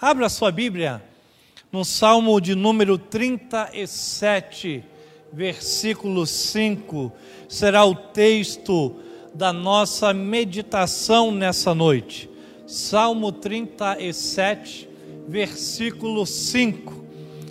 Abra sua Bíblia no Salmo de número 37, versículo 5, será o texto da nossa meditação nessa noite. Salmo 37, versículo 5.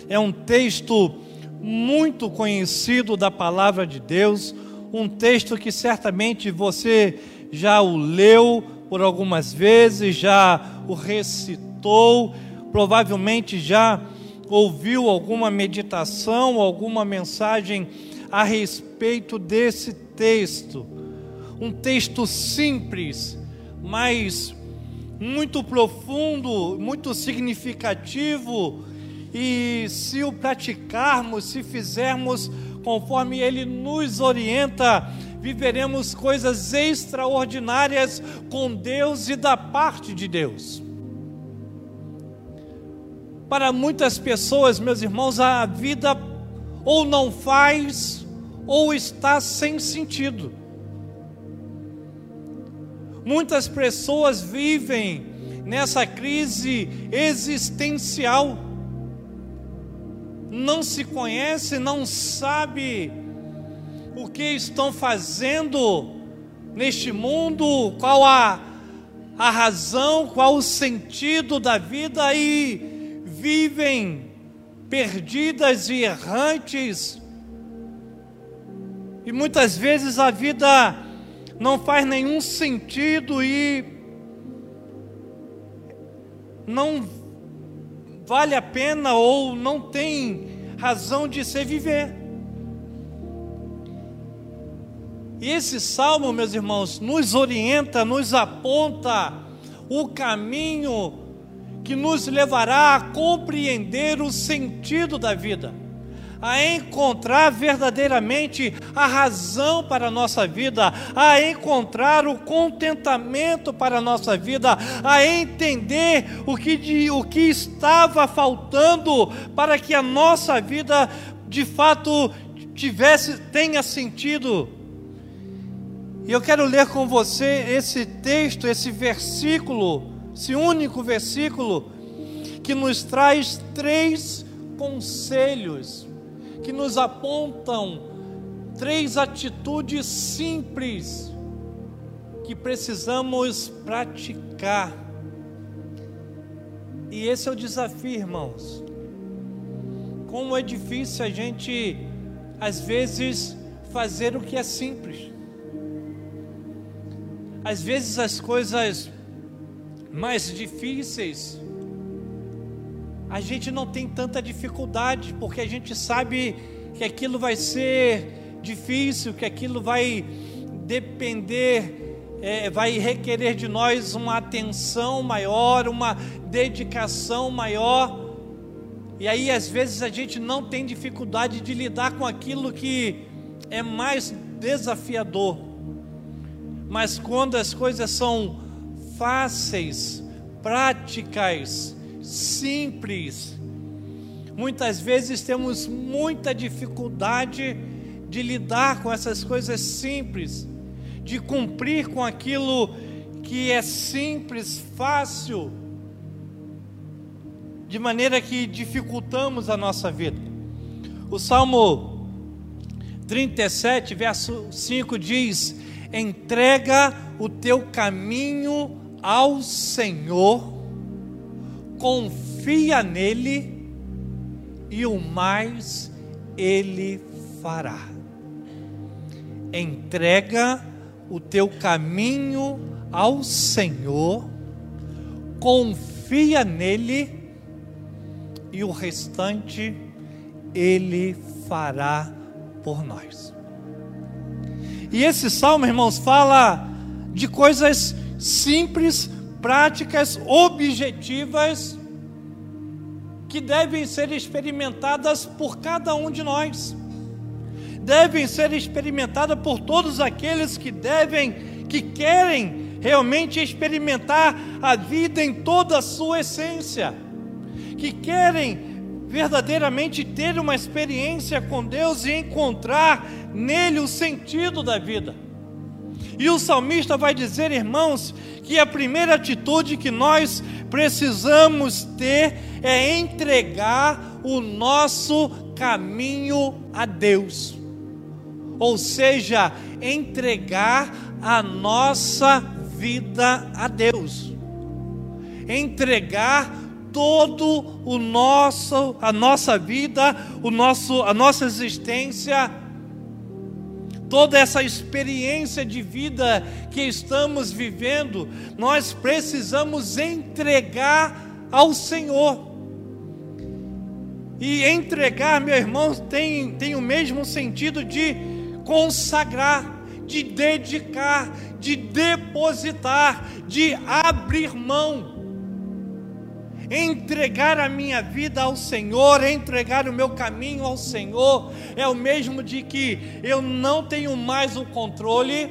É um texto muito conhecido da palavra de Deus, um texto que certamente você já o leu por algumas vezes, já o recitou meditou, provavelmente já ouviu alguma meditação, alguma mensagem a respeito desse texto. Um texto simples, mas muito profundo, muito significativo, e se o praticarmos, se fizermos conforme ele nos orienta, viveremos coisas extraordinárias com Deus e da parte de Deus. Para muitas pessoas, meus irmãos, a vida ou não faz ou está sem sentido. Muitas pessoas vivem nessa crise existencial. Não se conhece, não sabe o que estão fazendo neste mundo, qual a, a razão, qual o sentido da vida e vivem perdidas e errantes, e muitas vezes a vida não faz nenhum sentido e não vale a pena ou não tem razão de se viver. E esse salmo, meus irmãos, nos orienta, nos aponta o caminho que nos levará a compreender o sentido da vida, a encontrar verdadeiramente a razão para a nossa vida, a encontrar o contentamento para a nossa vida, a entender o que, de, o que estava faltando para que a nossa vida de fato tivesse tenha sentido. E eu quero ler com você esse texto, esse versículo esse único versículo que nos traz três conselhos, que nos apontam três atitudes simples que precisamos praticar. E esse é o desafio, irmãos. Como é difícil a gente, às vezes, fazer o que é simples. Às vezes as coisas mais difíceis, a gente não tem tanta dificuldade, porque a gente sabe que aquilo vai ser difícil, que aquilo vai depender, é, vai requerer de nós uma atenção maior, uma dedicação maior. E aí, às vezes, a gente não tem dificuldade de lidar com aquilo que é mais desafiador. Mas quando as coisas são fáceis, práticas, simples. Muitas vezes temos muita dificuldade de lidar com essas coisas simples, de cumprir com aquilo que é simples, fácil, de maneira que dificultamos a nossa vida. O Salmo 37, verso 5 diz: Entrega o teu caminho ao Senhor, confia nele e o mais ele fará. Entrega o teu caminho ao Senhor, confia nele e o restante ele fará por nós. E esse salmo, irmãos, fala de coisas simples, práticas, objetivas, que devem ser experimentadas por cada um de nós, devem ser experimentadas por todos aqueles que devem, que querem realmente experimentar a vida em toda a sua essência, que querem verdadeiramente ter uma experiência com Deus e encontrar nele o sentido da vida. E o salmista vai dizer, irmãos, que a primeira atitude que nós precisamos ter é entregar o nosso caminho a Deus. Ou seja, entregar a nossa vida a Deus. Entregar todo o nosso a nossa vida, o nosso a nossa existência toda essa experiência de vida que estamos vivendo, nós precisamos entregar ao Senhor. E entregar, meu irmão, tem, tem o mesmo sentido de consagrar, de dedicar, de depositar, de abrir mão entregar a minha vida ao Senhor, entregar o meu caminho ao Senhor, é o mesmo de que eu não tenho mais o controle,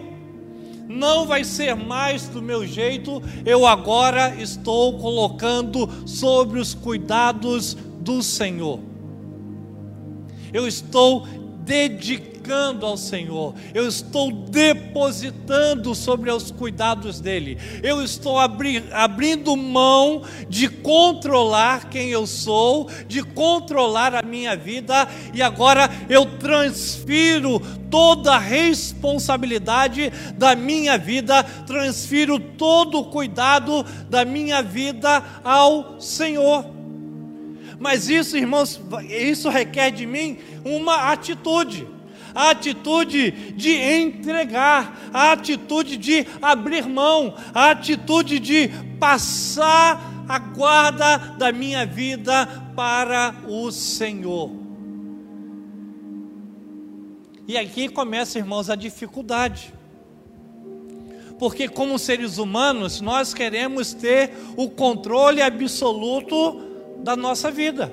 não vai ser mais do meu jeito, eu agora estou colocando sobre os cuidados do Senhor. Eu estou dedicando ao Senhor, eu estou depositando sobre os cuidados dEle, eu estou abri abrindo mão de controlar quem eu sou, de controlar a minha vida, e agora eu transfiro toda a responsabilidade da minha vida, transfiro todo o cuidado da minha vida ao Senhor. Mas isso, irmãos, isso requer de mim uma atitude a atitude de entregar, a atitude de abrir mão, a atitude de passar a guarda da minha vida para o Senhor. E aqui começa, irmãos, a dificuldade. Porque, como seres humanos, nós queremos ter o controle absoluto da nossa vida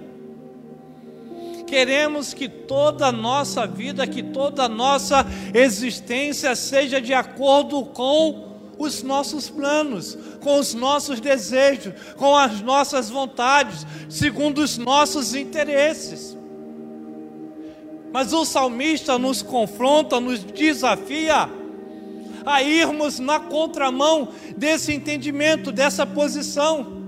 queremos que toda a nossa vida, que toda a nossa existência seja de acordo com os nossos planos, com os nossos desejos, com as nossas vontades, segundo os nossos interesses. Mas o salmista nos confronta, nos desafia a irmos na contramão desse entendimento, dessa posição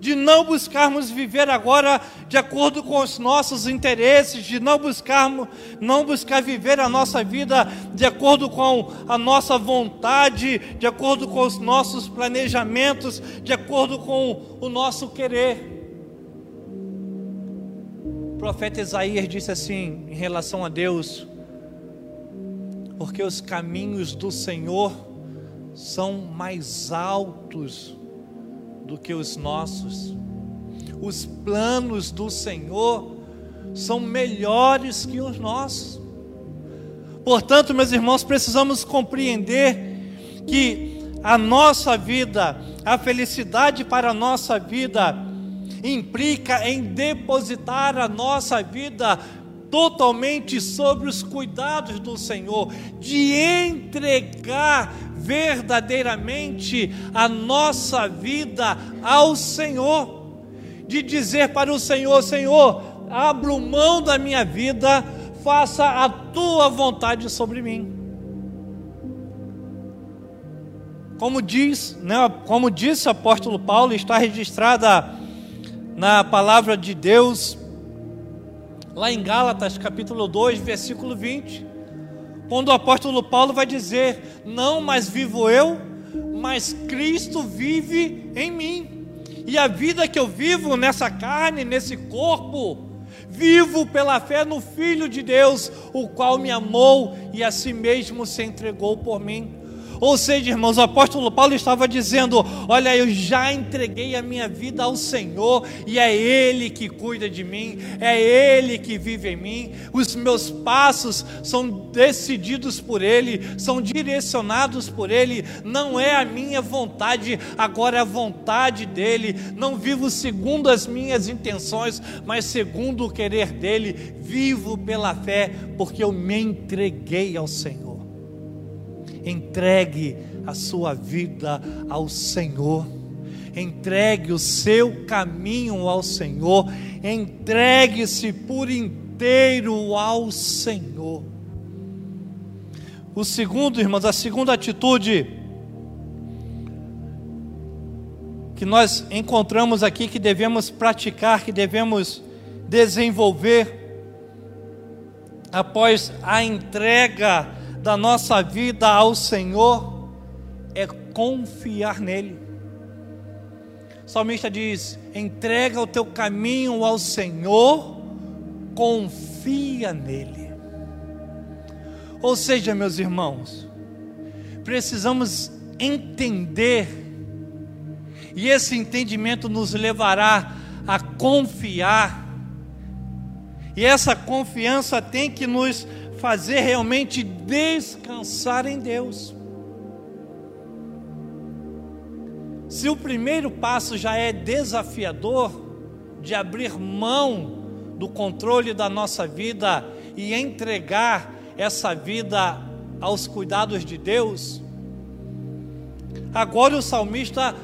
de não buscarmos viver agora de acordo com os nossos interesses, de não buscarmos, não buscar viver a nossa vida de acordo com a nossa vontade, de acordo com os nossos planejamentos, de acordo com o nosso querer. O profeta Isaías disse assim em relação a Deus: porque os caminhos do Senhor são mais altos do que os nossos. Os planos do Senhor são melhores que os nossos. Portanto, meus irmãos, precisamos compreender que a nossa vida, a felicidade para a nossa vida, implica em depositar a nossa vida totalmente sobre os cuidados do Senhor, de entregar verdadeiramente a nossa vida ao Senhor, de dizer para o Senhor: Senhor, abro mão da minha vida, faça a tua vontade sobre mim. Como diz, né, como disse o apóstolo Paulo, está registrada na palavra de Deus, lá em Gálatas capítulo 2, versículo 20 quando o apóstolo Paulo vai dizer: Não mais vivo eu, mas Cristo vive em mim. E a vida que eu vivo nessa carne, nesse corpo, vivo pela fé no Filho de Deus, o qual me amou e a si mesmo se entregou por mim. Ou seja, irmãos, o apóstolo Paulo estava dizendo: Olha, eu já entreguei a minha vida ao Senhor e é Ele que cuida de mim, é Ele que vive em mim. Os meus passos são decididos por Ele, são direcionados por Ele. Não é a minha vontade, agora é a vontade dEle. Não vivo segundo as minhas intenções, mas segundo o querer dEle. Vivo pela fé, porque eu me entreguei ao Senhor entregue a sua vida ao Senhor, entregue o seu caminho ao Senhor, entregue-se por inteiro ao Senhor. O segundo, irmãos, a segunda atitude que nós encontramos aqui que devemos praticar, que devemos desenvolver após a entrega da nossa vida ao Senhor é confiar nele. O salmista diz: entrega o teu caminho ao Senhor, confia nele. Ou seja, meus irmãos, precisamos entender, e esse entendimento nos levará a confiar, e essa confiança tem que nos fazer realmente descansar em Deus. Se o primeiro passo já é desafiador, de abrir mão do controle da nossa vida e entregar essa vida aos cuidados de Deus, agora o salmista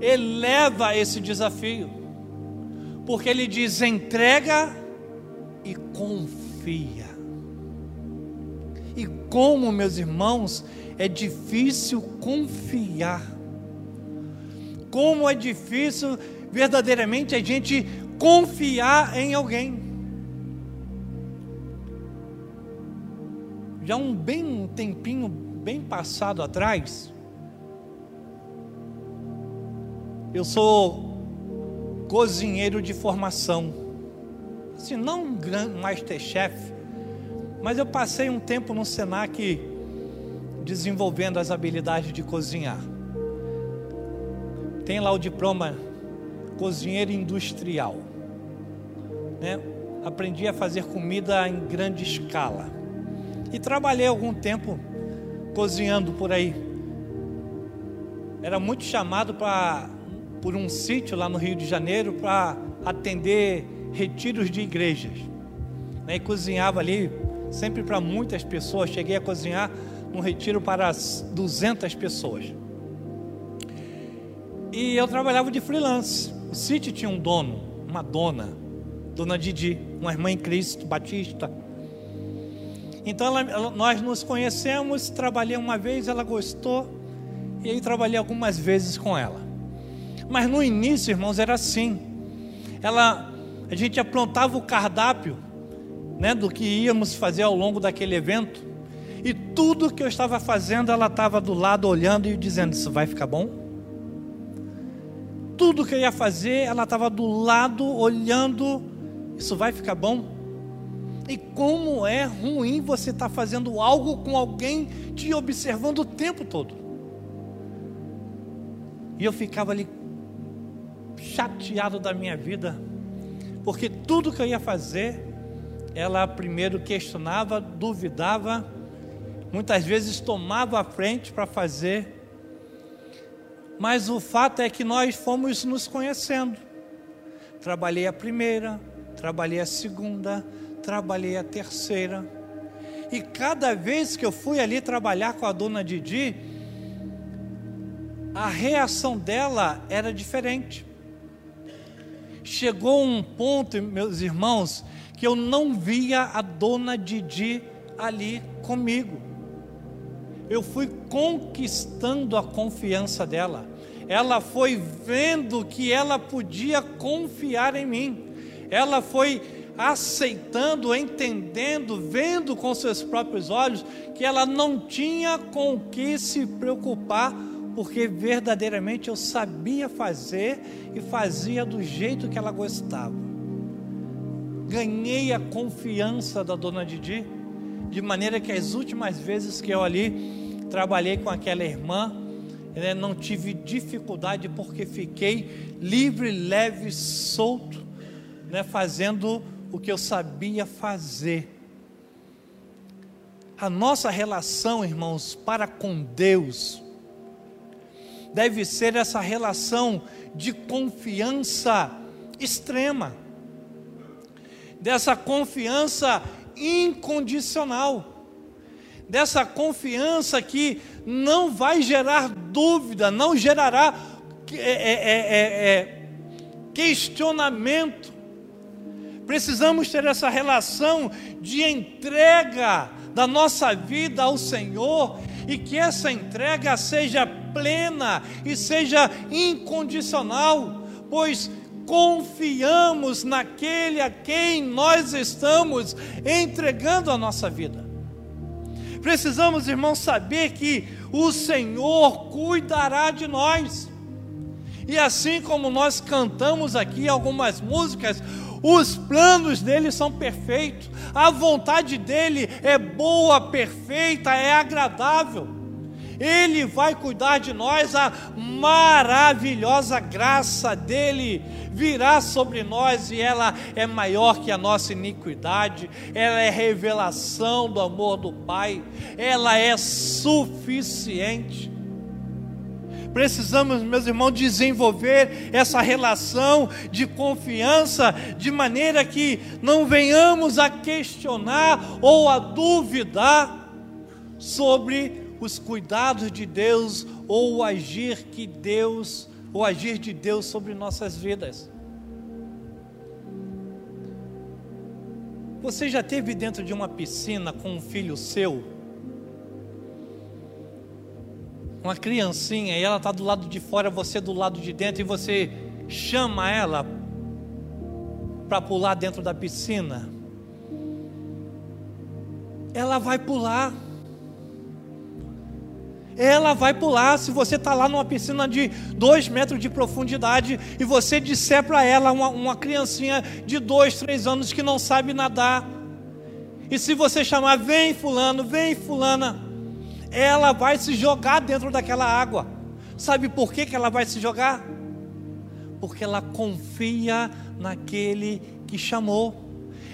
eleva esse desafio, porque ele diz: entrega e confia. Como, meus irmãos, é difícil confiar. Como é difícil verdadeiramente a gente confiar em alguém. Já um bem um tempinho bem passado atrás, eu sou cozinheiro de formação. Assim, não um grande masterchef, mas eu passei um tempo no Senac desenvolvendo as habilidades de cozinhar. Tem lá o diploma cozinheiro industrial. Né? Aprendi a fazer comida em grande escala. E trabalhei algum tempo cozinhando por aí. Era muito chamado por um sítio lá no Rio de Janeiro para atender retiros de igrejas. Né? E cozinhava ali sempre para muitas pessoas. Cheguei a cozinhar um retiro para 200 pessoas. E eu trabalhava de freelance. O sítio tinha um dono, uma dona, dona Didi, uma irmã em Cristo, batista. Então ela, ela, nós nos conhecemos, trabalhei uma vez, ela gostou, e aí trabalhei algumas vezes com ela. Mas no início, irmãos, era assim. Ela, a gente aprontava o cardápio né, do que íamos fazer ao longo daquele evento. E tudo que eu estava fazendo, ela estava do lado olhando e dizendo: Isso vai ficar bom? Tudo que eu ia fazer, ela estava do lado olhando: Isso vai ficar bom? E como é ruim você estar tá fazendo algo com alguém te observando o tempo todo. E eu ficava ali chateado da minha vida, porque tudo que eu ia fazer, ela primeiro questionava, duvidava, muitas vezes tomava a frente para fazer, mas o fato é que nós fomos nos conhecendo. Trabalhei a primeira, trabalhei a segunda, trabalhei a terceira. E cada vez que eu fui ali trabalhar com a dona Didi, a reação dela era diferente. Chegou um ponto, meus irmãos, que eu não via a dona Didi ali comigo. Eu fui conquistando a confiança dela. Ela foi vendo que ela podia confiar em mim. Ela foi aceitando, entendendo, vendo com seus próprios olhos que ela não tinha com o que se preocupar, porque verdadeiramente eu sabia fazer e fazia do jeito que ela gostava ganhei a confiança da dona Didi, de maneira que as últimas vezes que eu ali trabalhei com aquela irmã, né, não tive dificuldade porque fiquei livre, leve, solto, né, fazendo o que eu sabia fazer. A nossa relação, irmãos, para com Deus, deve ser essa relação de confiança extrema dessa confiança incondicional, dessa confiança que não vai gerar dúvida, não gerará é, é, é, questionamento. Precisamos ter essa relação de entrega da nossa vida ao Senhor e que essa entrega seja plena e seja incondicional, pois confiamos naquele a quem nós estamos entregando a nossa vida. Precisamos, irmãos, saber que o Senhor cuidará de nós. E assim como nós cantamos aqui algumas músicas, os planos dele são perfeitos, a vontade dele é boa, perfeita, é agradável. Ele vai cuidar de nós, a maravilhosa graça dele virá sobre nós e ela é maior que a nossa iniquidade, ela é revelação do amor do Pai, ela é suficiente. Precisamos, meus irmãos, desenvolver essa relação de confiança, de maneira que não venhamos a questionar ou a duvidar sobre os cuidados de Deus ou o agir que Deus, o agir de Deus sobre nossas vidas. Você já teve dentro de uma piscina com um filho seu? Uma criancinha e ela está do lado de fora, você do lado de dentro, e você chama ela para pular dentro da piscina. Ela vai pular ela vai pular. Se você está lá numa piscina de dois metros de profundidade e você disser para ela, uma, uma criancinha de dois, três anos que não sabe nadar, e se você chamar, vem fulano, vem fulana, ela vai se jogar dentro daquela água. Sabe por que, que ela vai se jogar? Porque ela confia naquele que chamou,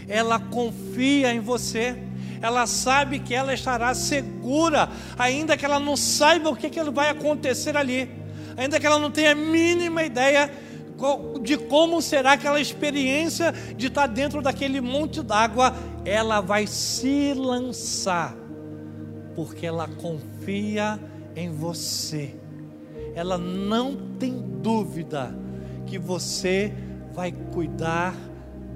ela confia em você ela sabe que ela estará segura, ainda que ela não saiba o que, que vai acontecer ali, ainda que ela não tenha a mínima ideia de como será aquela experiência de estar dentro daquele monte d'água, ela vai se lançar, porque ela confia em você, ela não tem dúvida que você vai cuidar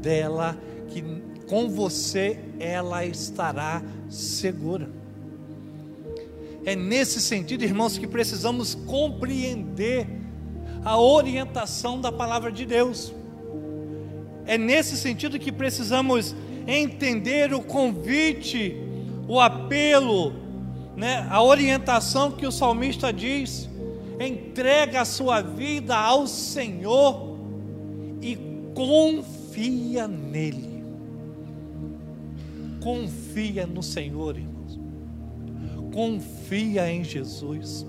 dela, que com você ela estará segura. É nesse sentido, irmãos, que precisamos compreender a orientação da palavra de Deus. É nesse sentido que precisamos entender o convite, o apelo, né, a orientação que o salmista diz: entrega a sua vida ao Senhor e confia nele. Confia no Senhor, irmãos. Confia em Jesus.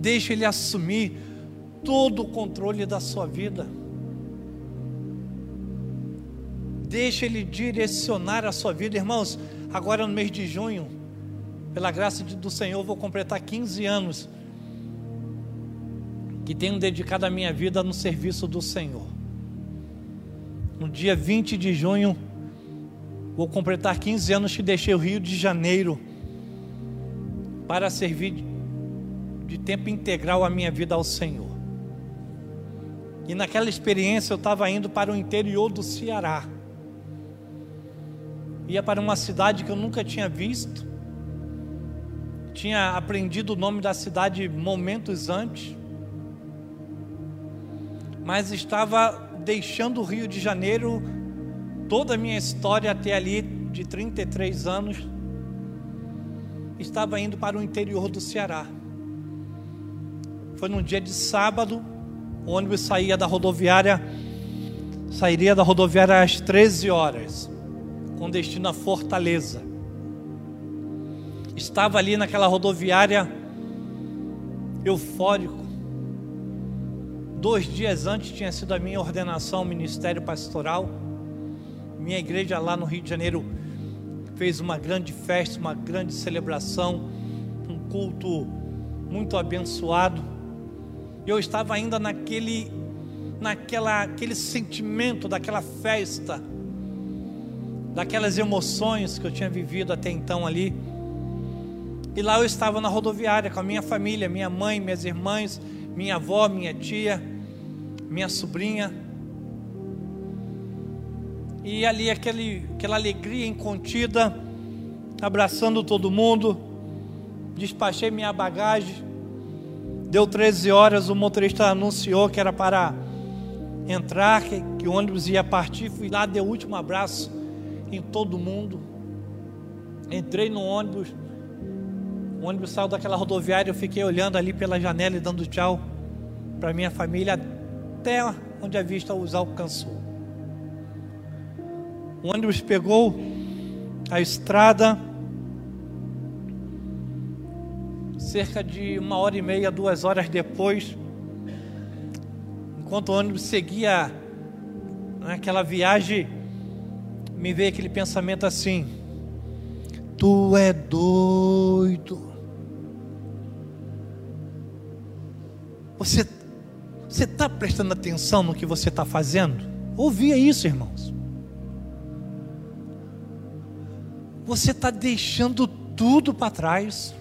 Deixa Ele assumir todo o controle da sua vida. Deixa Ele direcionar a sua vida, irmãos. Agora no mês de junho, pela graça do Senhor, vou completar 15 anos que tenho dedicado a minha vida no serviço do Senhor. No dia 20 de junho, Vou completar 15 anos que deixei o Rio de Janeiro para servir de tempo integral a minha vida ao Senhor. E naquela experiência eu estava indo para o interior do Ceará. Ia para uma cidade que eu nunca tinha visto. Tinha aprendido o nome da cidade momentos antes. Mas estava deixando o Rio de Janeiro toda a minha história até ali, de 33 anos, estava indo para o interior do Ceará. Foi num dia de sábado, o ônibus saía da rodoviária, sairia da rodoviária às 13 horas, com destino a Fortaleza. Estava ali naquela rodoviária, eufórico. Dois dias antes tinha sido a minha ordenação ao ministério pastoral. Minha igreja lá no Rio de Janeiro fez uma grande festa, uma grande celebração, um culto muito abençoado. Eu estava ainda naquele naquela aquele sentimento daquela festa, daquelas emoções que eu tinha vivido até então ali. E lá eu estava na rodoviária com a minha família, minha mãe, minhas irmãs, minha avó, minha tia, minha sobrinha. E ali aquele, aquela alegria incontida, abraçando todo mundo, despachei minha bagagem. Deu 13 horas, o motorista anunciou que era para entrar, que, que o ônibus ia partir. Fui lá, dei o último abraço em todo mundo. Entrei no ônibus. O ônibus saiu daquela rodoviária. Eu fiquei olhando ali pela janela e dando tchau para minha família até onde a vista os alcançou. O ônibus pegou a estrada cerca de uma hora e meia, duas horas depois, enquanto o ônibus seguia naquela viagem, me veio aquele pensamento assim: Tu é doido. Você você está prestando atenção no que você está fazendo? Ouvia isso, irmãos. Você está deixando tudo para trás.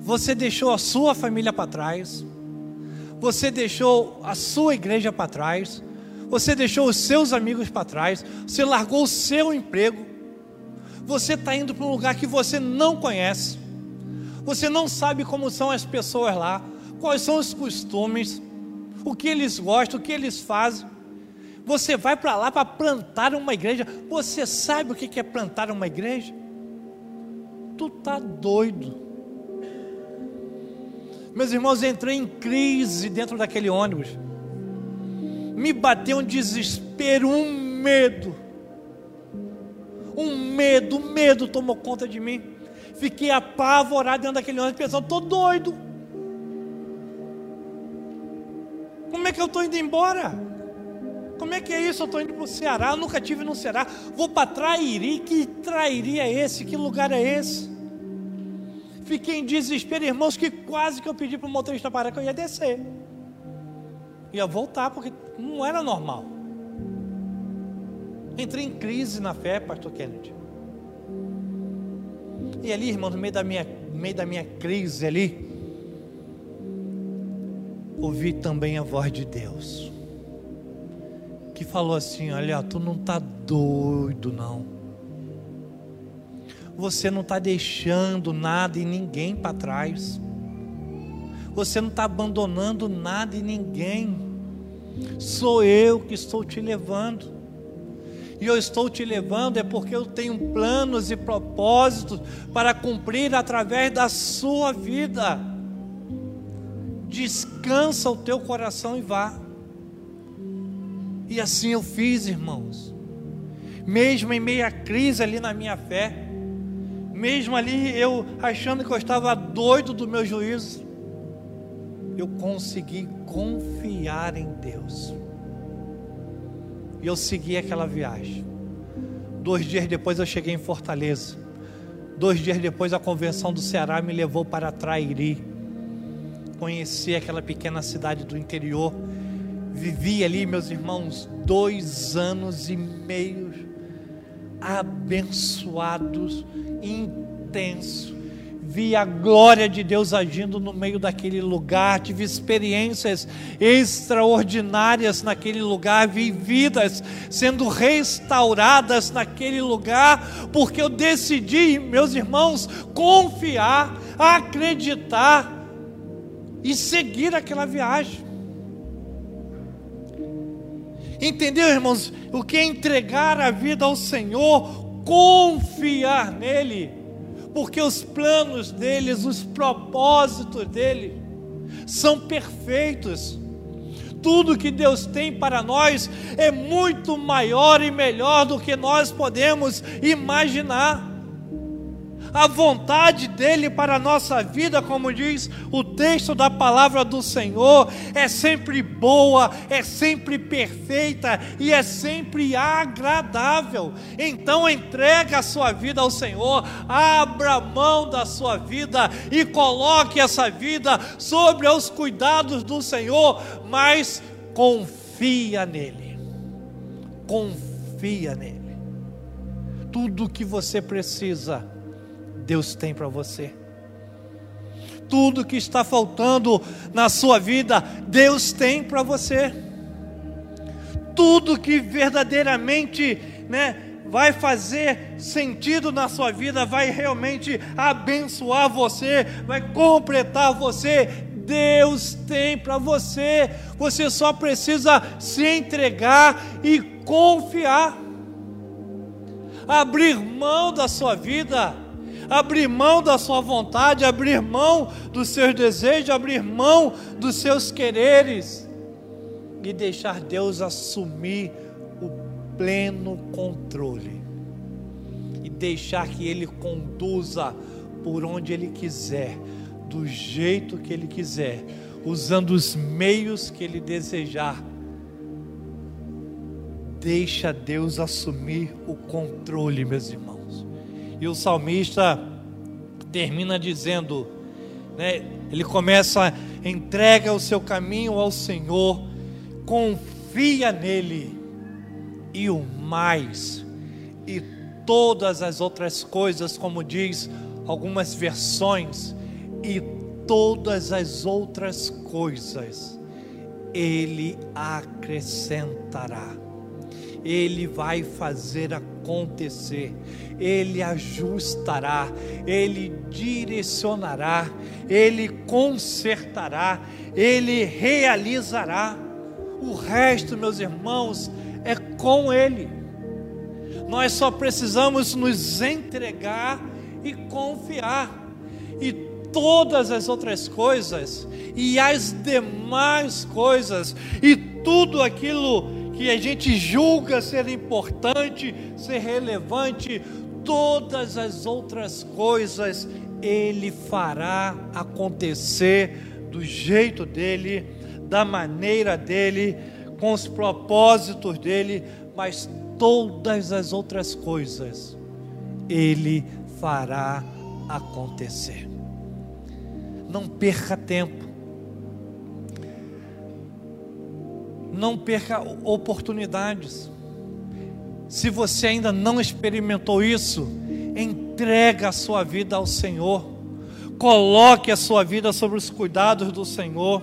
Você deixou a sua família para trás. Você deixou a sua igreja para trás. Você deixou os seus amigos para trás. Você largou o seu emprego. Você está indo para um lugar que você não conhece. Você não sabe como são as pessoas lá quais são os costumes, o que eles gostam, o que eles fazem. Você vai para lá para plantar uma igreja. Você sabe o que é plantar uma igreja? Tu tá doido. Meus irmãos, entrei em crise dentro daquele ônibus. Me bateu um desespero, um medo. Um medo, um medo tomou conta de mim. Fiquei apavorado dentro daquele ônibus, pensando, estou doido. Como é que eu estou indo embora? Como é que é isso? Eu estou indo para o Ceará, eu nunca tive no Ceará. Vou para Trairi, que Trairi é esse? Que lugar é esse? Fiquei em desespero, irmãos, que quase que eu pedi para o motorista parar que eu ia descer. Ia voltar, porque não era normal. Entrei em crise na fé, pastor Kennedy. E ali, irmão, no meio da minha, meio da minha crise ali, ouvi também a voz de Deus, que falou assim: Olha, tu não está doido, não. Você não está deixando nada e ninguém para trás. Você não está abandonando nada e ninguém. Sou eu que estou te levando. E eu estou te levando é porque eu tenho planos e propósitos para cumprir através da sua vida descansa o teu coração e vá. E assim eu fiz, irmãos. Mesmo em meia crise ali na minha fé, mesmo ali eu achando que eu estava doido do meu juízo, eu consegui confiar em Deus. E eu segui aquela viagem. Dois dias depois eu cheguei em Fortaleza. Dois dias depois a convenção do Ceará me levou para Trairi conheci aquela pequena cidade do interior. Vivi ali, meus irmãos, dois anos e meio abençoados, intensos. Vi a glória de Deus agindo no meio daquele lugar, tive experiências extraordinárias naquele lugar, vi vidas sendo restauradas naquele lugar, porque eu decidi, meus irmãos, confiar, acreditar e seguir aquela viagem. Entendeu, irmãos? O que é entregar a vida ao Senhor, confiar nele, porque os planos deles, os propósitos dele são perfeitos. Tudo que Deus tem para nós é muito maior e melhor do que nós podemos imaginar a vontade dele para a nossa vida, como diz o texto da palavra do Senhor, é sempre boa, é sempre perfeita e é sempre agradável. Então entrega a sua vida ao Senhor, abra mão da sua vida e coloque essa vida sobre os cuidados do Senhor, mas confia nele. Confia nele. Tudo o que você precisa Deus tem para você. Tudo que está faltando na sua vida, Deus tem para você. Tudo que verdadeiramente, né, vai fazer sentido na sua vida, vai realmente abençoar você, vai completar você. Deus tem para você, você só precisa se entregar e confiar, abrir mão da sua vida, abrir mão da sua vontade, abrir mão dos seus desejos, abrir mão dos seus quereres e deixar Deus assumir o pleno controle e deixar que Ele conduza por onde Ele quiser, do jeito que Ele quiser, usando os meios que Ele desejar. Deixa Deus assumir o controle, meus irmãos. E o salmista termina dizendo, né, ele começa, entrega o seu caminho ao Senhor confia nele, e o mais, e todas as outras coisas, como diz algumas versões, e todas as outras coisas, ele acrescentará. Ele vai fazer acontecer, Ele ajustará, Ele direcionará, Ele consertará, Ele realizará. O resto, meus irmãos, é com Ele. Nós só precisamos nos entregar e confiar. E todas as outras coisas, e as demais coisas, e tudo aquilo que a gente julga ser importante, ser relevante, todas as outras coisas, Ele fará acontecer do jeito dele da maneira dele, com os propósitos dele, mas todas as outras coisas ele fará acontecer. Não perca tempo. Não perca oportunidades. Se você ainda não experimentou isso, entrega a sua vida ao Senhor. Coloque a sua vida sobre os cuidados do Senhor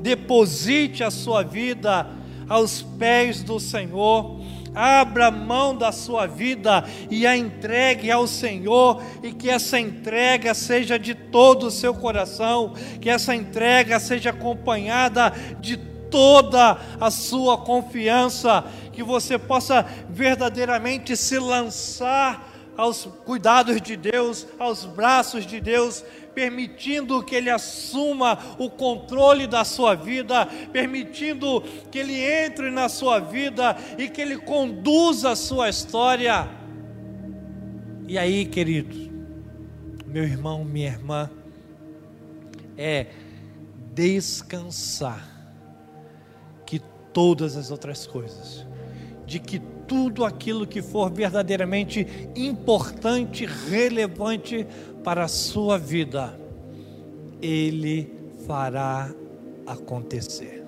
deposite a sua vida aos pés do Senhor, abra mão da sua vida e a entregue ao Senhor, e que essa entrega seja de todo o seu coração, que essa entrega seja acompanhada de toda a sua confiança, que você possa verdadeiramente se lançar aos cuidados de Deus, aos braços de Deus, permitindo que Ele assuma o controle da sua vida, permitindo que Ele entre na sua vida e que Ele conduza a sua história. E aí, queridos, meu irmão, minha irmã, é descansar todas as outras coisas, de que tudo aquilo que for verdadeiramente importante, relevante para a sua vida, Ele fará acontecer.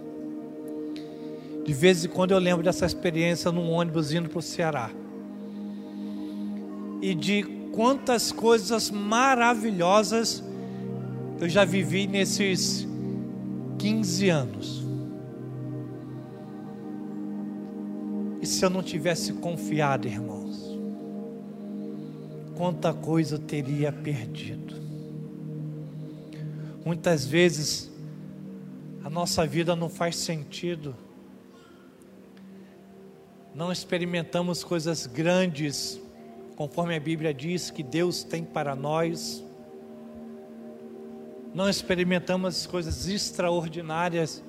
De vez em quando eu lembro dessa experiência num ônibus indo para o Ceará. E de quantas coisas maravilhosas eu já vivi nesses 15 anos. Se eu não tivesse confiado, irmãos, quanta coisa eu teria perdido. Muitas vezes a nossa vida não faz sentido, não experimentamos coisas grandes, conforme a Bíblia diz que Deus tem para nós, não experimentamos coisas extraordinárias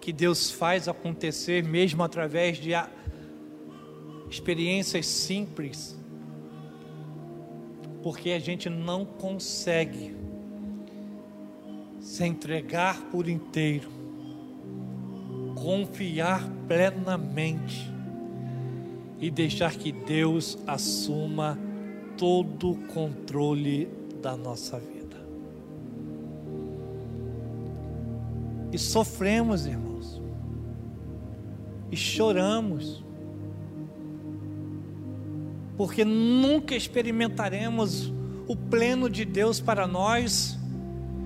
que Deus faz acontecer, mesmo através de experiências simples, porque a gente não consegue se entregar por inteiro, confiar plenamente e deixar que Deus assuma todo o controle da nossa vida. E sofremos, irmãos, e choramos porque nunca experimentaremos o pleno de Deus para nós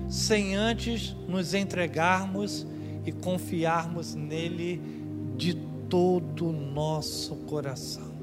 sem antes nos entregarmos e confiarmos nele de todo o nosso coração.